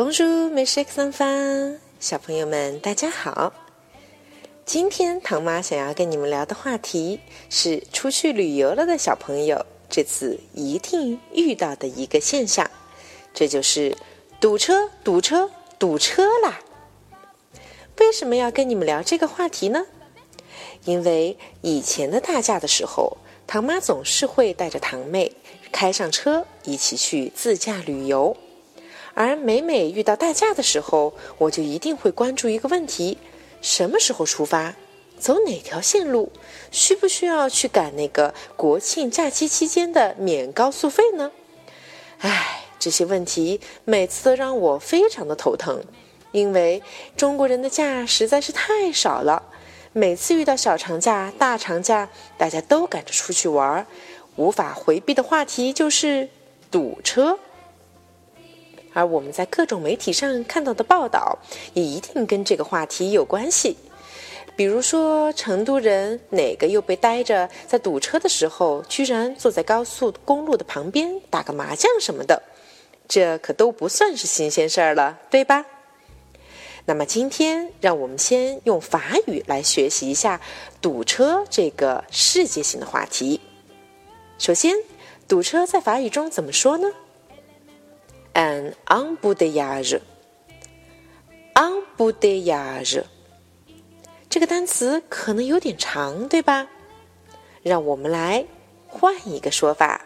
Bonjour, mes chers enfants，小朋友们，大家好。今天唐妈想要跟你们聊的话题是出去旅游了的小朋友这次一定遇到的一个现象，这就是堵车、堵车、堵车啦。为什么要跟你们聊这个话题呢？因为以前的大假的时候，唐妈总是会带着堂妹开上车，一起去自驾旅游。而每每遇到大假的时候，我就一定会关注一个问题：什么时候出发？走哪条线路？需不需要去赶那个国庆假期期间的免高速费呢？唉，这些问题每次都让我非常的头疼，因为中国人的假实在是太少了。每次遇到小长假、大长假，大家都赶着出去玩儿，无法回避的话题就是堵车。而我们在各种媒体上看到的报道，也一定跟这个话题有关系。比如说，成都人哪个又被逮着在堵车的时候，居然坐在高速公路的旁边打个麻将什么的，这可都不算是新鲜事儿了，对吧？那么今天，让我们先用法语来学习一下堵车这个世界性的话题。首先，堵车在法语中怎么说呢？an embouteillage，embouteillage，这个单词可能有点长，对吧？让我们来换一个说法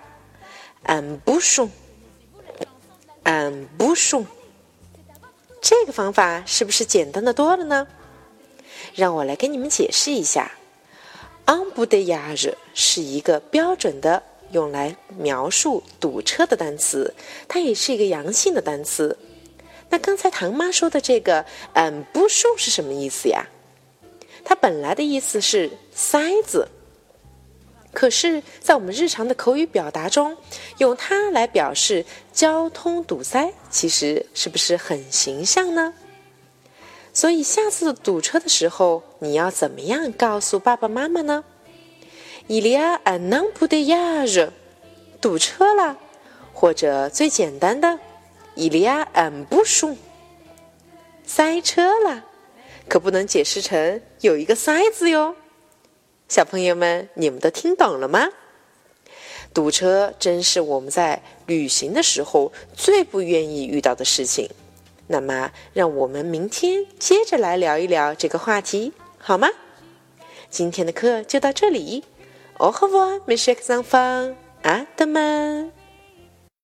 ，un bouchon，un bouchon。这个方法是不是简单的多了呢？让我来给你们解释一下，embouteillage 是一个标准的。用来描述堵车的单词，它也是一个阳性的单词。那刚才唐妈说的这个“嗯不数”是什么意思呀？它本来的意思是塞子，可是，在我们日常的口语表达中，用它来表示交通堵塞，其实是不是很形象呢？所以，下次堵车的时候，你要怎么样告诉爸爸妈妈呢？伊利亚安南普的亚热，堵车了，或者最简单的，伊利亚安布舒，塞车了，可不能解释成有一个塞字哟。小朋友们，你们都听懂了吗？堵车真是我们在旅行的时候最不愿意遇到的事情。那么，让我们明天接着来聊一聊这个话题，好吗？今天的课就到这里。Au revoir, mes chers enfants. À demain.